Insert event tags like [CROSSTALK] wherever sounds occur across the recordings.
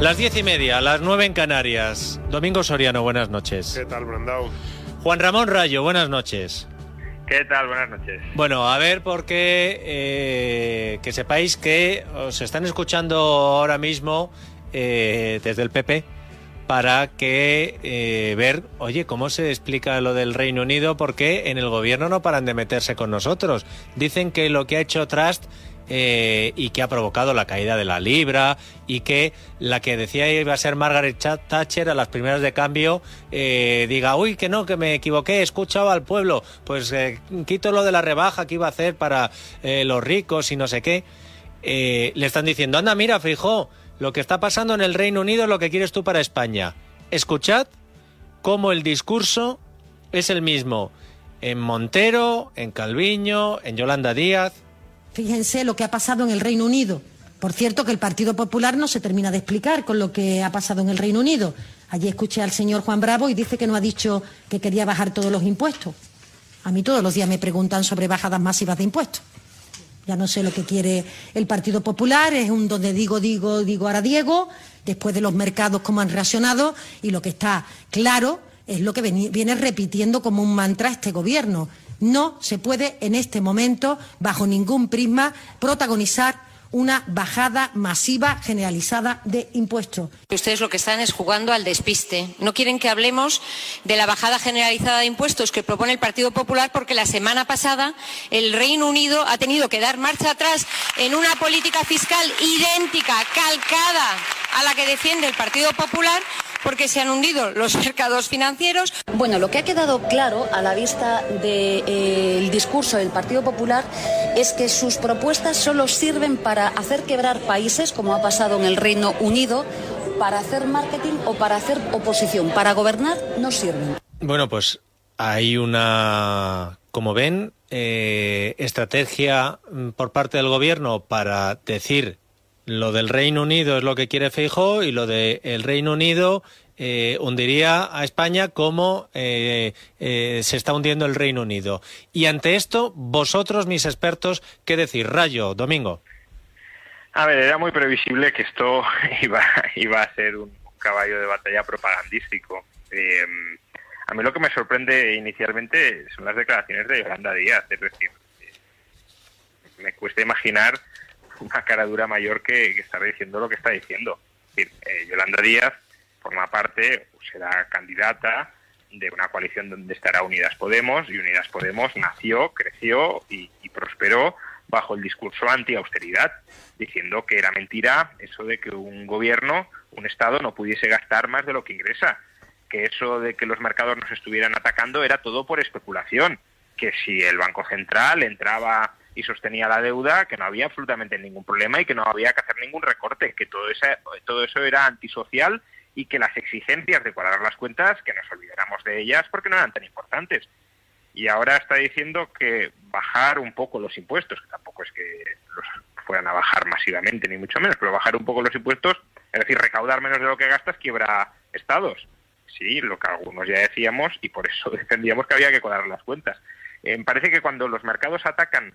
Las diez y media, las nueve en Canarias. Domingo Soriano, buenas noches. ¿Qué tal, Brandao? Juan Ramón Rayo, buenas noches. ¿Qué tal? Buenas noches. Bueno, a ver, porque eh, que sepáis que os están escuchando ahora mismo eh, desde el PP para que eh, ver, oye, cómo se explica lo del Reino Unido, porque en el gobierno no paran de meterse con nosotros. Dicen que lo que ha hecho Trust eh, y que ha provocado la caída de la libra y que la que decía iba a ser Margaret Thatcher a las primeras de cambio eh, diga, uy, que no, que me equivoqué, he escuchado al pueblo, pues eh, quito lo de la rebaja que iba a hacer para eh, los ricos y no sé qué. Le están diciendo, anda, mira, fijo, lo que está pasando en el Reino Unido es lo que quieres tú para España. Escuchad cómo el discurso es el mismo en Montero, en Calviño, en Yolanda Díaz. Fíjense lo que ha pasado en el Reino Unido. Por cierto, que el Partido Popular no se termina de explicar con lo que ha pasado en el Reino Unido. Allí escuché al señor Juan Bravo y dice que no ha dicho que quería bajar todos los impuestos. A mí todos los días me preguntan sobre bajadas masivas de impuestos. Ya no sé lo que quiere el Partido Popular, es un donde digo, digo, digo ahora Diego, después de los mercados cómo han reaccionado y lo que está claro es lo que viene repitiendo como un mantra este gobierno. No se puede en este momento, bajo ningún prisma, protagonizar una bajada masiva generalizada de impuestos. Ustedes lo que están es jugando al despiste. No quieren que hablemos de la bajada generalizada de impuestos que propone el Partido Popular porque la semana pasada el Reino Unido ha tenido que dar marcha atrás en una política fiscal idéntica, calcada a la que defiende el Partido Popular porque se han hundido los [LAUGHS] mercados financieros. Bueno, lo que ha quedado claro a la vista del de, eh, discurso del Partido Popular es que sus propuestas solo sirven para hacer quebrar países, como ha pasado en el Reino Unido, para hacer marketing o para hacer oposición. Para gobernar no sirven. Bueno, pues hay una, como ven, eh, estrategia por parte del gobierno para decir lo del Reino Unido es lo que quiere Feijóo y lo del el Reino Unido eh, hundiría a España como eh, eh, se está hundiendo el Reino Unido. Y ante esto, vosotros, mis expertos, ¿qué decir? Rayo, Domingo. A ver, era muy previsible que esto [LAUGHS] iba, iba a ser un caballo de batalla propagandístico. Eh, a mí lo que me sorprende inicialmente son las declaraciones de Yolanda Díaz. Es decir, me cuesta imaginar una cara dura mayor que, que estar diciendo lo que está diciendo. Eh, Yolanda Díaz forma parte, será candidata de una coalición donde estará Unidas Podemos y Unidas Podemos nació, creció y, y prosperó bajo el discurso anti-austeridad, diciendo que era mentira eso de que un gobierno, un Estado, no pudiese gastar más de lo que ingresa, que eso de que los mercados nos estuvieran atacando era todo por especulación, que si el Banco Central entraba y sostenía la deuda, que no había absolutamente ningún problema y que no había que hacer ningún recorte, que todo, ese, todo eso era antisocial y que las exigencias de cuadrar las cuentas, que nos olvidáramos de ellas porque no eran tan importantes. Y ahora está diciendo que bajar un poco los impuestos, que tampoco es que los fueran a bajar masivamente, ni mucho menos, pero bajar un poco los impuestos, es decir, recaudar menos de lo que gastas, quiebra estados. Sí, lo que algunos ya decíamos y por eso [LAUGHS] defendíamos que había que cuadrar las cuentas. Eh, parece que cuando los mercados atacan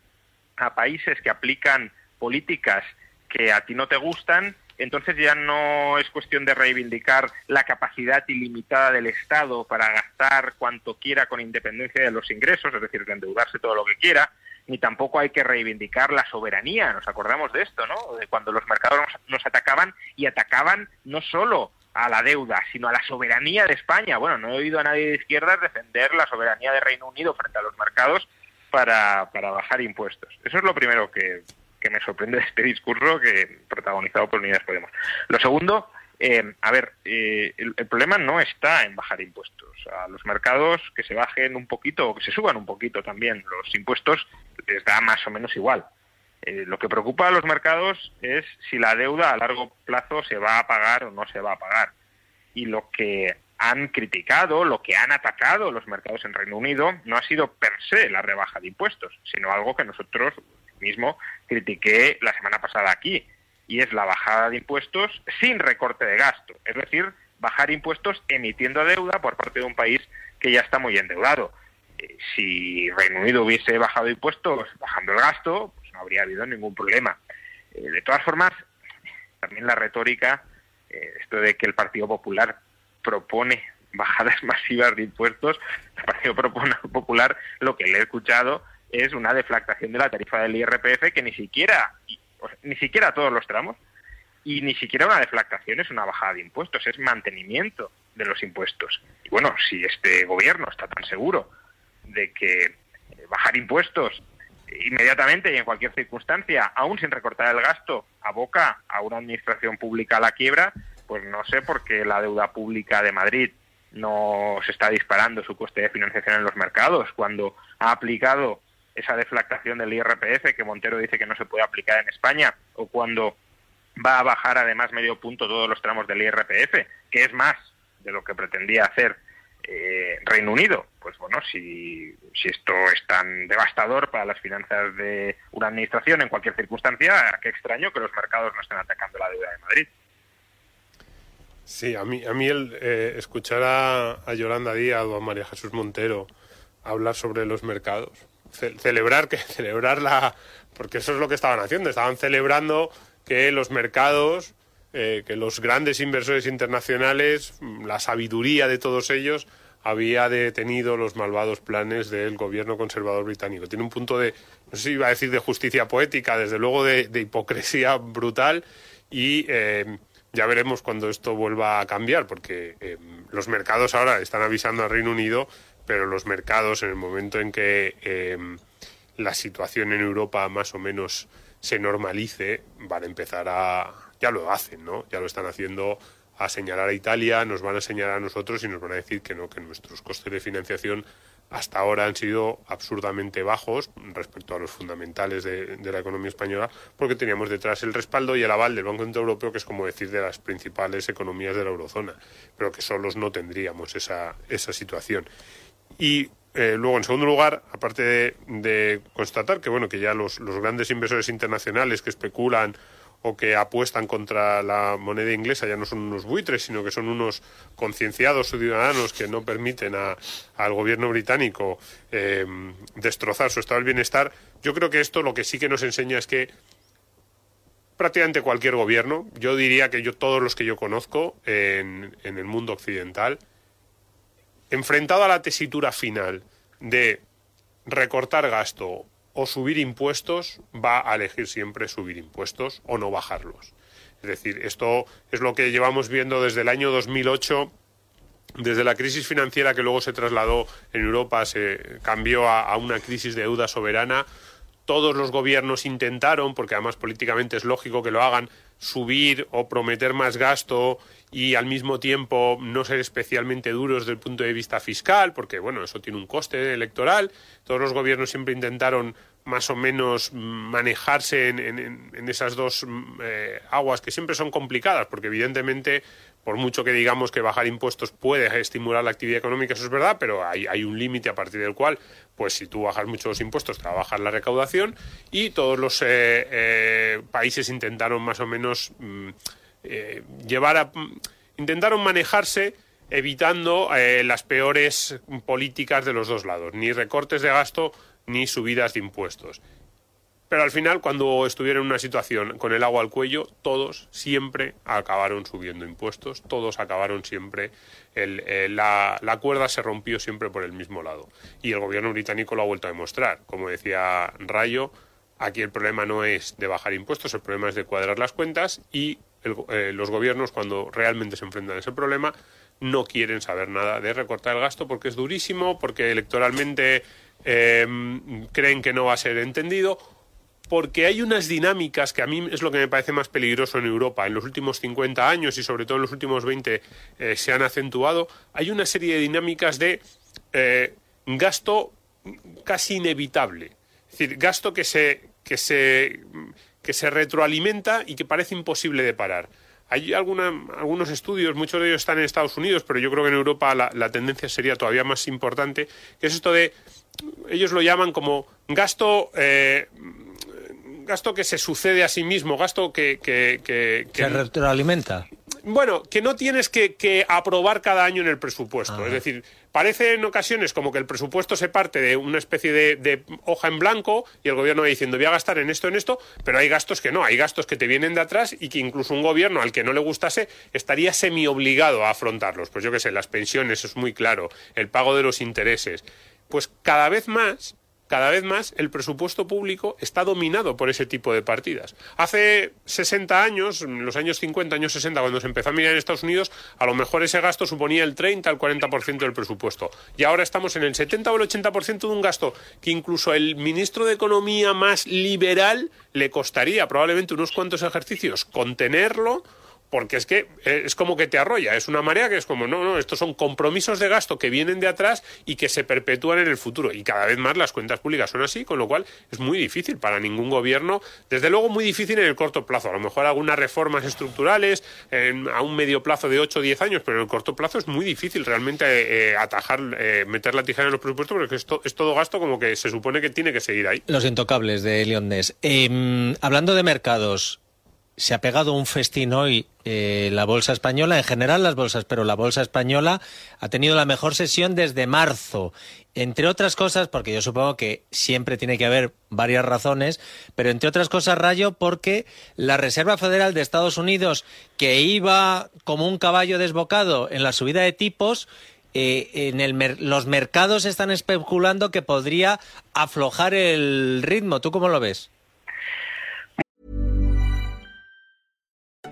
a países que aplican políticas que a ti no te gustan, entonces ya no es cuestión de reivindicar la capacidad ilimitada del Estado para gastar cuanto quiera con independencia de los ingresos, es decir, de endeudarse todo lo que quiera, ni tampoco hay que reivindicar la soberanía. Nos acordamos de esto, ¿no? De cuando los mercados nos, atacaban y atacaban no solo a la deuda, sino a la soberanía de España. Bueno, no he oído a nadie de izquierdas defender la soberanía de Reino Unido frente a los mercados para, para bajar impuestos. Eso es lo primero que, que me sorprende de este discurso que protagonizado por Unidas Podemos. Lo segundo, eh, a ver, eh, el, problema no está en bajar impuestos. A los mercados que se bajen un poquito o que se suban un poquito también los impuestos les da más o menos igual. Eh, lo que preocupa a los mercados es si la deuda a largo plazo se va a pagar o no se va a pagar. Y lo que han criticado, lo que han atacado los mercados en Reino Unido, no ha sido per se la rebaja de impuestos, sino algo que nosotros mismo critiqué la semana pasada aquí, y es la bajada de impuestos sin recorte de gasto. Es decir, bajar impuestos emitiendo deuda por parte de un país que ya está muy endeudado. Eh, si Reino Unido hubiese bajado impuestos bajando el gasto, pues no habría habido ningún problema. Eh, de todas formas, también la retórica, eh, esto de que el Partido Popular propone bajadas [LAUGHS] masivas de impuestos, el Partido Popular lo que le he escuchado es una deflactación de la tarifa del IRPF que ni siquiera, ni siquiera todos los tramos, y ni siquiera una deflactación es una bajada de impuestos, es mantenimiento de los impuestos. Y bueno, si este gobierno está tan seguro de que eh, bajar impuestos inmediatamente y en cualquier circunstancia, aún sin recortar el gasto, aboca a una administración pública a la quiebra, pues no sé por qué la deuda pública de Madrid no se está disparando su coste de financiación en los mercados cuando ha aplicado esa deflactación del IRPF que Montero dice que no se puede aplicar en España o cuando va a bajar además medio punto todos los tramos del IRPF, que es más de lo que pretendía hacer eh, Reino Unido. Pues bueno, si, si esto es tan devastador para las finanzas de una administración en cualquier circunstancia, qué extraño que los mercados no estén atacando la deuda de Madrid. Sí, a mí, a mí el eh, escuchar a, a, Yolanda Díaz o a María Jesús Montero hablar sobre los mercados, celebrar que [LAUGHS] celebrar la, porque eso es lo que estaban haciendo, estaban celebrando que los mercados, eh, que los grandes inversores internacionales, la sabiduría de todos ellos había detenido los malvados planes del gobierno conservador británico. Tiene un punto de, no sé si iba a decir de justicia poética, desde luego de, hipocresía brutal y eh, ya veremos cuando esto vuelva a cambiar, porque eh, los mercados ahora están avisando al Reino Unido, pero los mercados en el momento en que la situación en Europa más o menos se normalice, van a empezar a... ya lo hacen, ¿no? Ya lo están haciendo a señalar a Italia, nos van a señalar a nosotros y nos van a decir que no, que nuestros costes de financiación hasta ahora han sido absurdamente bajos respecto a los fundamentales de, la economía española, porque teníamos detrás el respaldo y el aval del Banco Central Europeo, que es como decir de las principales economías de la eurozona, pero que solos no tendríamos esa, esa situación. Y eh, luego, en segundo lugar, aparte de, constatar que bueno que ya los, grandes inversores internacionales que especulan o que apuestan contra la moneda inglesa ya no son unos buitres, sino que son unos concienciados ciudadanos que no permiten al gobierno británico eh, destrozar su estado del bienestar. Yo creo que esto lo que sí que nos enseña es que prácticamente cualquier gobierno, yo diría que yo todos los que yo conozco en el mundo occidental, enfrentado a la tesitura final de recortar gasto o subir impuestos, va a elegir siempre subir impuestos o no bajarlos. Es decir, esto es lo que llevamos viendo desde el año 2008 desde la crisis financiera que luego se trasladó en Europa, se cambió a, una crisis de deuda soberana, todos los gobiernos intentaron, porque además políticamente es lógico que lo hagan, subir o prometer más gasto y al mismo tiempo no ser especialmente duros desde el punto de vista fiscal, porque bueno, eso tiene un coste electoral. Todos los gobiernos siempre intentaron más o menos manejarse en, esas dos mm, eh, aguas que siempre son complicadas, porque evidentemente por mucho que digamos que bajar impuestos puede estimular la actividad económica, eso es verdad, pero hay, hay un límite a partir del cual, pues si tú bajas mucho los impuestos, te va a bajar la recaudación y todos los eh, eh, países intentaron más o menos mm, eh, llevar a... Intentaron manejarse evitando las peores políticas de los dos lados, ni recortes de gasto ni subidas de impuestos. Pero al final, cuando estuvieron en una situación con el agua al cuello, todos siempre acabaron subiendo impuestos, todos acabaron siempre, eh, la, la, cuerda se rompió siempre por el mismo lado. Y el gobierno británico lo ha vuelto a demostrar. Como decía Rayo, aquí el problema no es de bajar impuestos, el problema es de cuadrar las cuentas y eh, los gobiernos, cuando realmente se enfrentan a ese problema, no quieren saber nada de recortar el gasto porque es durísimo, porque electoralmente eh, creen que no va a ser entendido porque hay unas dinámicas que a mí es lo que me parece más peligroso en Europa. En los últimos 50 años y sobre todo en los últimos 20 eh, se han acentuado. Hay una serie de dinámicas de eh, gasto casi inevitable. Es decir, gasto que se, que se, que se retroalimenta y que parece imposible de parar. Hay algunos estudios, muchos de ellos están en Estados Unidos, pero yo creo que en Europa la, tendencia sería todavía más importante, que es esto de, ellos lo llaman como gasto, eh, gasto que se sucede a sí mismo, gasto que... que, que se retroalimenta. Bueno, que no tienes que, aprobar cada año en el presupuesto. Es decir, parece en ocasiones como que el presupuesto se parte de una especie de, hoja en blanco y el gobierno va diciendo voy a gastar en esto, en esto, pero hay gastos que no, hay gastos que te vienen de atrás y que incluso un gobierno al que no le gustase estaría semi obligado a afrontarlos. Pues yo qué sé, las pensiones, es muy claro, el pago de los intereses. Pues cada vez más cada vez más el presupuesto público está dominado por ese tipo de partidas. Hace 60 años, en los años 50, años 60, cuando se empezó a mirar en Estados Unidos, a lo mejor ese gasto suponía el 30 al 40% del presupuesto. Y ahora estamos en el 70 o el 80% de un gasto que incluso el ministro de Economía más liberal le costaría probablemente unos cuantos ejercicios contenerlo porque es que eh, es como que te arrolla, es una marea que es como, no, no, estos son compromisos de gasto que vienen de atrás y que se perpetúan en el futuro. Y cada vez más las cuentas públicas son así, con lo cual es muy difícil para ningún gobierno, desde luego muy difícil en el corto plazo. A lo mejor algunas reformas estructurales a un medio plazo de 8 o 10 años, pero en el corto plazo es muy difícil realmente eh, atajar, eh, meter la tijera en los presupuestos porque esto es todo gasto como que se supone que tiene que seguir ahí. Los intocables de Leondes. Em, hablando de mercados, se ha pegado un festín hoy eh, la bolsa española, en general las bolsas, pero la bolsa española ha tenido la mejor sesión desde marzo. Entre otras cosas, porque yo supongo que siempre tiene que haber varias razones, pero entre otras cosas, Rayo, porque la Reserva Federal de Estados Unidos, que iba como un caballo desbocado en la subida de tipos, eh, en el los mercados están especulando que podría aflojar el ritmo. ¿Tú cómo lo ves?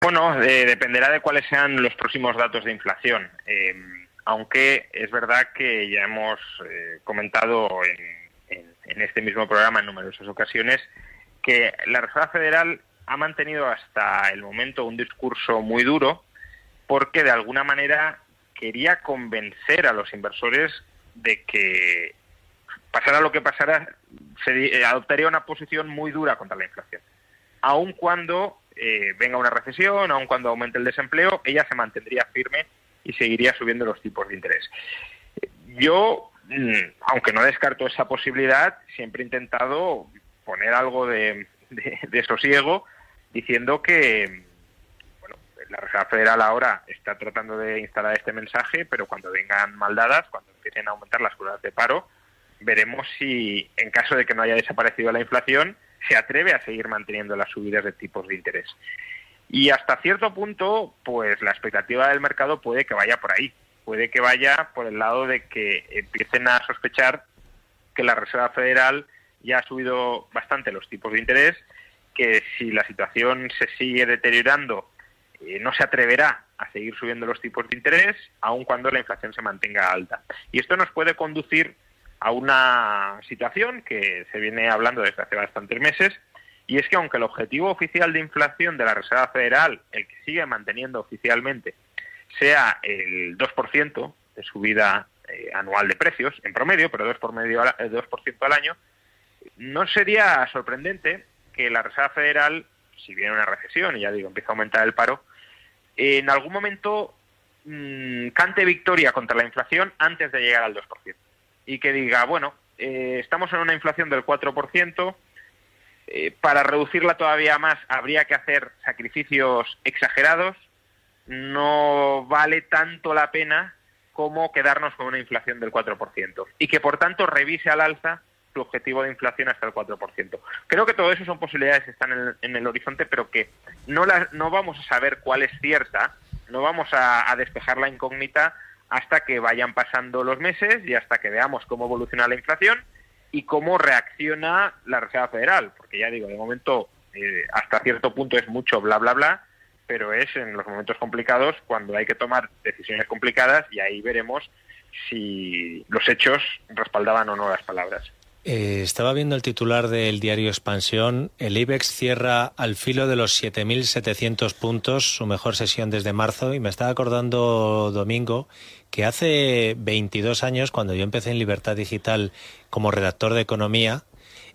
Bueno, eh, dependerá de cuáles sean los próximos datos de inflación. Eh, aunque es verdad que ya hemos eh, comentado en, este mismo programa en numerosas ocasiones que la Reserva Federal ha mantenido hasta el momento un discurso muy duro porque de alguna manera quería convencer a los inversores de que pasara lo que pasara, se adoptaría una posición muy dura contra la inflación. Aun cuando eh, venga una recesión, aun cuando aumente el desempleo, ella se mantendría firme y seguiría subiendo los tipos de interés. Yo, mm, aunque no descarto esa posibilidad, siempre he intentado poner algo de, sosiego diciendo que bueno, la Reserva Federal ahora está tratando de instalar este mensaje, pero cuando vengan maldadas, cuando empiecen a aumentar las curvas de paro, veremos si, en caso de que no haya desaparecido la inflación, se atreve a seguir manteniendo las subidas de tipos de interés. Y hasta cierto punto, pues la expectativa del mercado puede que vaya por ahí, puede que vaya por el lado de que empiecen a sospechar que la Reserva Federal ya ha subido bastante los tipos de interés, que si la situación se sigue deteriorando, eh, no se atreverá a seguir subiendo los tipos de interés, aun cuando la inflación se mantenga alta. Y esto nos puede conducir a una situación que se viene hablando desde hace bastantes meses, y es que aunque el objetivo oficial de inflación de la Reserva Federal, el que sigue manteniendo oficialmente, sea el 2% de subida eh, anual de precios, en promedio, pero 2%, por medio, 2 al año, no sería sorprendente que la Reserva Federal, si viene una recesión y ya digo, empieza a aumentar el paro, en algún momento mm, cante victoria contra la inflación antes de llegar al 2%. Y que diga, bueno, eh, estamos en una inflación del 4%, eh, para reducirla todavía más habría que hacer sacrificios exagerados, no vale tanto la pena como quedarnos con una inflación del 4%. Y que, por tanto, revise al alza su objetivo de inflación hasta el 4%. Creo que todo eso son posibilidades que están en el, horizonte, pero que no, no vamos a saber cuál es cierta, no vamos a, despejar la incógnita hasta que vayan pasando los meses y hasta que veamos cómo evoluciona la inflación y cómo reacciona la Reserva Federal, porque ya digo, de momento eh, hasta cierto punto es mucho bla bla bla, pero es en los momentos complicados cuando hay que tomar decisiones complicadas y ahí veremos si los hechos respaldaban o no las palabras. Eh, estaba viendo el titular del diario Expansión. El IBEX cierra al filo de los 7.700 puntos, su mejor sesión desde marzo, y me estaba acordando, Domingo, que hace 22 años, cuando yo empecé en Libertad Digital como redactor de economía,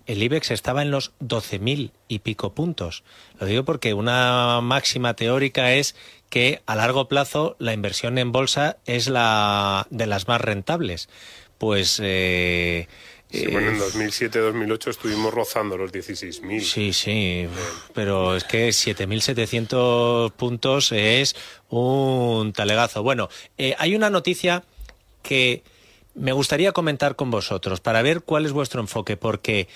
el IBEX estaba en los 12.000 y pico puntos. Lo digo porque una máxima teórica es que a largo plazo la inversión en bolsa es la de las más rentables. Pues eh, Sí, bueno, en 2007-2008 estuvimos rozando los 16.000. Sí, sí, pero es que 7.700 puntos es un talegazo. Bueno, eh, hay una noticia que me gustaría comentar con vosotros para ver cuál es vuestro enfoque, porque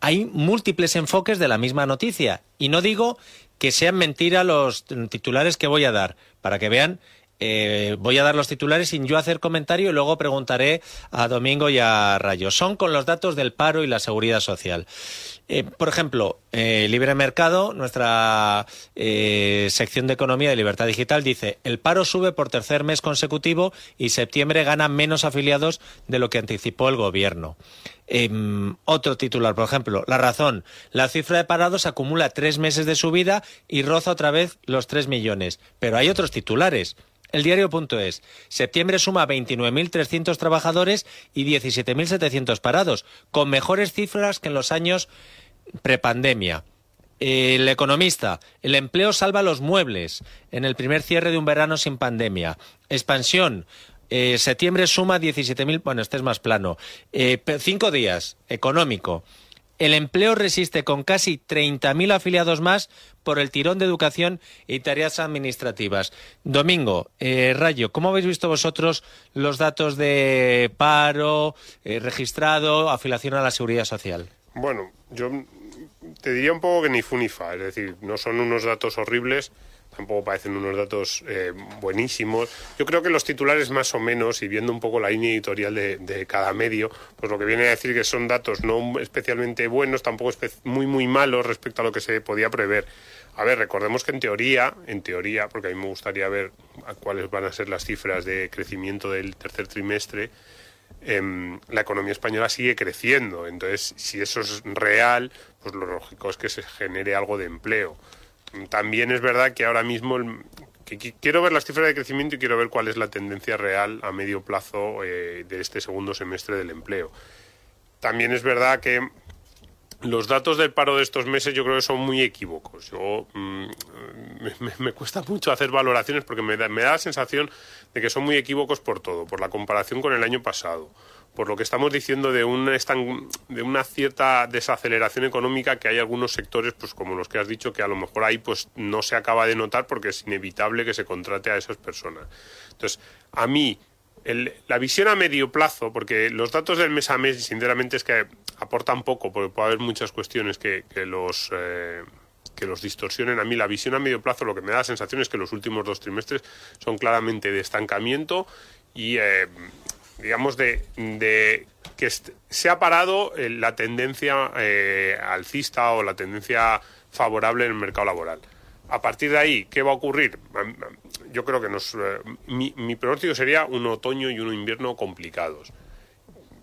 hay múltiples enfoques de la misma noticia. Y no digo que sean mentira los titulares que voy a dar, para que vean eh, voy a dar los titulares sin yo hacer comentario y luego preguntaré a Domingo y a Rayo. Son con los datos del paro y la seguridad social. Eh, por ejemplo, eh, Libre Mercado, nuestra sección de Economía de Libertad Digital, dice, el paro sube por tercer mes consecutivo y septiembre gana menos afiliados de lo que anticipó el Gobierno. Em, otro titular, por ejemplo, La Razón, la cifra de parados acumula tres meses de subida y roza otra vez los tres millones. Pero hay otros titulares. El diario.es. Septiembre suma 29.300 trabajadores y 17.700 parados, con mejores cifras que en los años prepandemia. El economista, el empleo salva los muebles en el primer cierre de un verano sin pandemia. Expansión, eh, septiembre suma 17.000, bueno, este es más plano. Eh, cinco días, económico. El empleo resiste con casi 30.000 afiliados más por el tirón de educación y tareas administrativas. Domingo, eh, Rayo, ¿cómo habéis visto vosotros los datos de paro, eh, registrado, afiliación a la seguridad social? Bueno, yo te diría un poco que ni fu ni fa, es decir, no son unos datos horribles, tampoco parecen unos datos eh, buenísimos. Yo creo que los titulares más o menos, y viendo un poco la línea editorial de, cada medio, pues lo que viene a decir que son datos no especialmente buenos, tampoco muy muy malos respecto a lo que se podía prever. A ver, recordemos que en teoría, en teoría, porque a mí me gustaría ver cuáles van a ser las cifras de crecimiento del tercer trimestre, em, la economía española sigue creciendo. Entonces, si eso es real, pues lo lógico es que se genere algo de empleo también es verdad que ahora mismo quiero ver las cifras de crecimiento y quiero ver cuál es la tendencia real a medio plazo eh, de este segundo semestre del empleo. También es verdad que los datos del paro de estos meses yo creo que son muy equívocos. Yo, mm, me, cuesta mucho hacer valoraciones porque me da la sensación de que son muy equívocos por todo, por la comparación con el año pasado, por lo que estamos diciendo de una, de una cierta desaceleración económica que hay algunos sectores, pues como los que has dicho, que a lo mejor ahí pues no se acaba de notar porque es inevitable que se contrate a esas personas. Entonces, a mí, la visión a medio plazo, porque los datos del mes a mes, sinceramente, es que aportan poco, porque puede haber muchas cuestiones que, los... Eh, que los distorsionen. A mí la visión a medio plazo lo que me da la sensación es que los últimos dos trimestres son claramente de estancamiento y eh, digamos, de, que se ha parado eh, la tendencia eh, alcista o la tendencia favorable en el mercado laboral. A partir de ahí, ¿qué va a ocurrir? Yo creo que nos, eh, mi, mi pronóstico sería un otoño y un invierno complicados.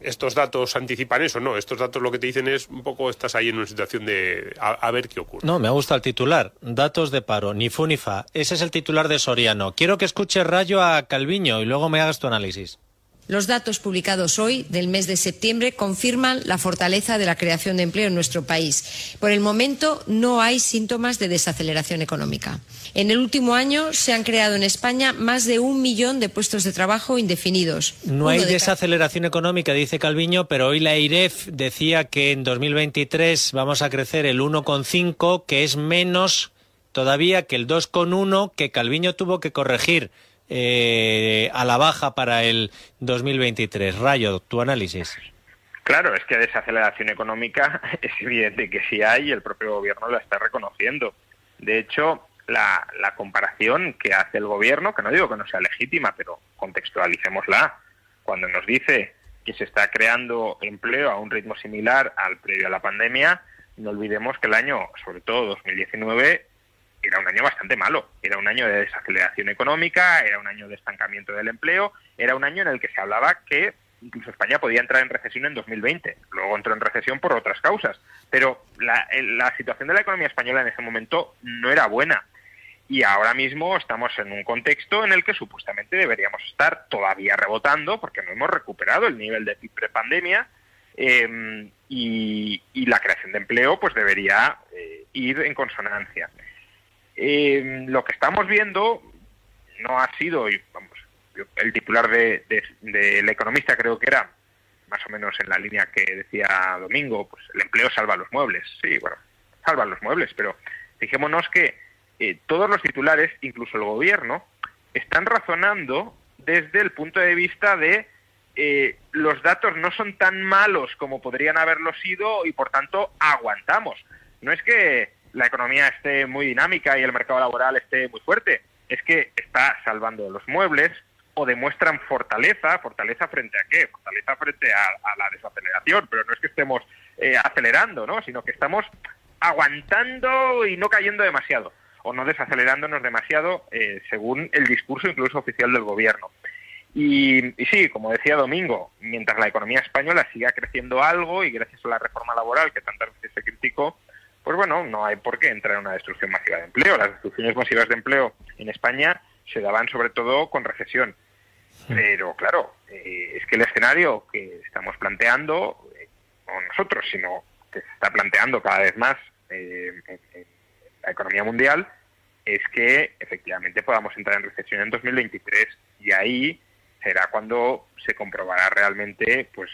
estos datos anticipan eso, no, estos datos lo que te dicen es un poco estás ahí en una situación de a, ver qué ocurre. No, me gusta el titular, datos de paro, ni fu. Ese es el titular de Soriano. Quiero que escuche Rayo a Calviño y luego me hagas tu análisis. Los datos publicados hoy del mes de septiembre confirman la fortaleza de la creación de empleo en nuestro país. Por el momento no hay síntomas de desaceleración económica. En el último año se han creado en España más de un millón de puestos de trabajo indefinidos. No hay desaceleración económica, dice Calviño, pero hoy la IREF decía que en 2023 vamos a crecer el 1,5, que es menos todavía que el 2,1 que Calviño tuvo que corregir eh, a la baja para el 2023. Rayo, tu análisis. Claro, es que desaceleración económica [LAUGHS] es evidente que sí hay y el propio gobierno la está reconociendo. De hecho, la, la, comparación que hace el gobierno, que no digo que no sea legítima, pero contextualicémosla, cuando nos dice que se está creando empleo a un ritmo similar al previo a la pandemia, no olvidemos que el año, sobre todo 2019, era un año bastante malo. Era un año de desaceleración económica, era un año de estancamiento del empleo, era un año en el que se hablaba que incluso España podía entrar en recesión en 2020. Luego entró en recesión por otras causas. Pero la, la situación de la economía española en ese momento no era buena. Y ahora mismo estamos en un contexto en el que supuestamente deberíamos estar todavía rebotando, porque no hemos recuperado el nivel de PIB prepandemia, eh, y, y, la creación de empleo pues debería eh, ir en consonancia. Eh, lo que estamos viendo no ha sido, vamos, el titular de, del economista creo que era más o menos en la línea que decía Domingo, pues el empleo salva los muebles. Sí, bueno, salva los muebles, pero fijémonos que eh, todos los titulares, incluso el gobierno, están razonando desde el punto de vista de eh, los datos no son tan malos como podrían haberlo sido y por tanto aguantamos. No es que la economía esté muy dinámica y el mercado laboral esté muy fuerte, es que está salvando los muebles o demuestran fortaleza, fortaleza frente a qué, fortaleza frente a, la desaceleración, pero no es que estemos eh, acelerando, ¿no? sino que estamos aguantando y no cayendo demasiado o no desacelerándonos demasiado eh, según el discurso incluso oficial del gobierno. Y, y, sí, como decía Domingo, mientras la economía española siga creciendo algo y gracias a la reforma laboral que tantas veces se criticó, pues bueno, no hay por qué entrar en una destrucción masiva de empleo. Las destrucciones masivas de empleo en España se daban sobre todo con recesión. Pero claro, eh, es que el escenario que estamos planteando, eh, no nosotros, sino que se está planteando cada vez más eh, en, la economía mundial, es que efectivamente podamos entrar en recesión en 2023 y ahí será cuando se comprobará realmente pues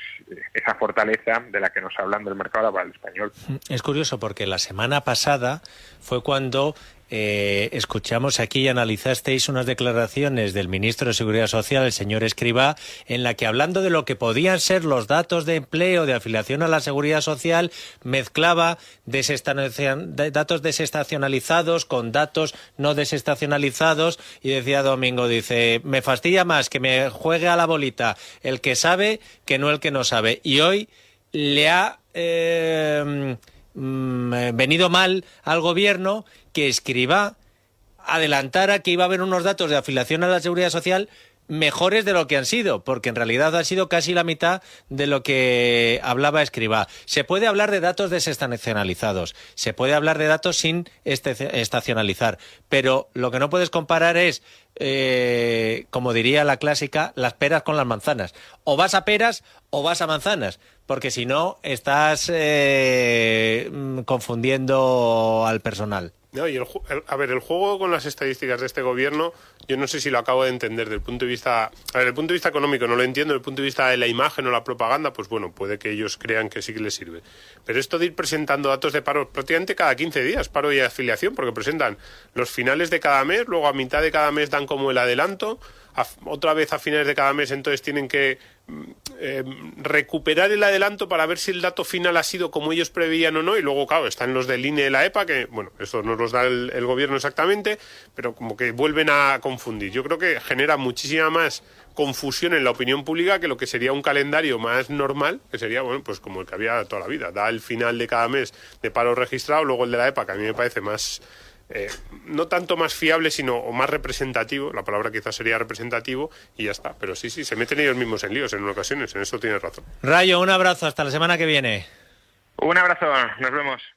esa fortaleza de la que nos hablan del mercado laboral español. Es curioso porque la semana pasada fue cuando eh, escuchamos aquí y analizasteis unas declaraciones del ministro de Seguridad Social, el señor Escribá, en la que hablando de lo que podían ser los datos de empleo de afiliación a la Seguridad Social, mezclaba datos desestacionalizados con datos no desestacionalizados y decía Domingo, dice, me fastidia más que me juegue a la bolita el que sabe que no el que no sabe. Y hoy le ha... Eh, Mm, eh, venido mal al gobierno que escriba adelantara que iba a haber unos datos de afiliación a la seguridad social mejores de lo que han sido, porque en realidad ha sido casi la mitad de lo que hablaba Escriba. Se puede hablar de datos desestacionalizados, se puede hablar de datos sin estacionalizar, pero lo que no puedes comparar es, eh, como diría la clásica, las peras con las manzanas. O vas a peras o vas a manzanas porque si no estás eh, mm, confundiendo al personal. No, y a ver, el juego con las estadísticas de este gobierno, yo no sé si lo acabo de entender desde el punto de vista, a ver, el punto de vista económico no lo entiendo, desde el punto de vista de la imagen o la propaganda, pues bueno, puede que ellos crean que sí que les sirve. Pero esto de ir presentando datos de paro prácticamente cada 15 días, paro y afiliación, porque presentan los finales de cada mes, luego a mitad de cada mes dan como el adelanto, otra vez a finales de cada mes entonces tienen que mm, eh, recuperar el adelanto para ver si el dato final ha sido como ellos preveían o no y luego claro están los del INE y la EPA que bueno eso nos da el, gobierno exactamente pero como que vuelven a confundir yo creo que genera muchísima más confusión en la opinión pública que lo que sería un calendario más normal que sería bueno pues como el que había toda la vida da el final de cada mes de paro registrado luego el de la EPA que a mí me parece más eh, no tanto más fiable, sino o más representativo, la palabra quizás sería representativo, y ya está. Pero sí, sí, se meten ellos mismos en líos en ocasiones, en eso tienes razón. Rayo, un abrazo, hasta la semana que viene. Un abrazo, nos vemos.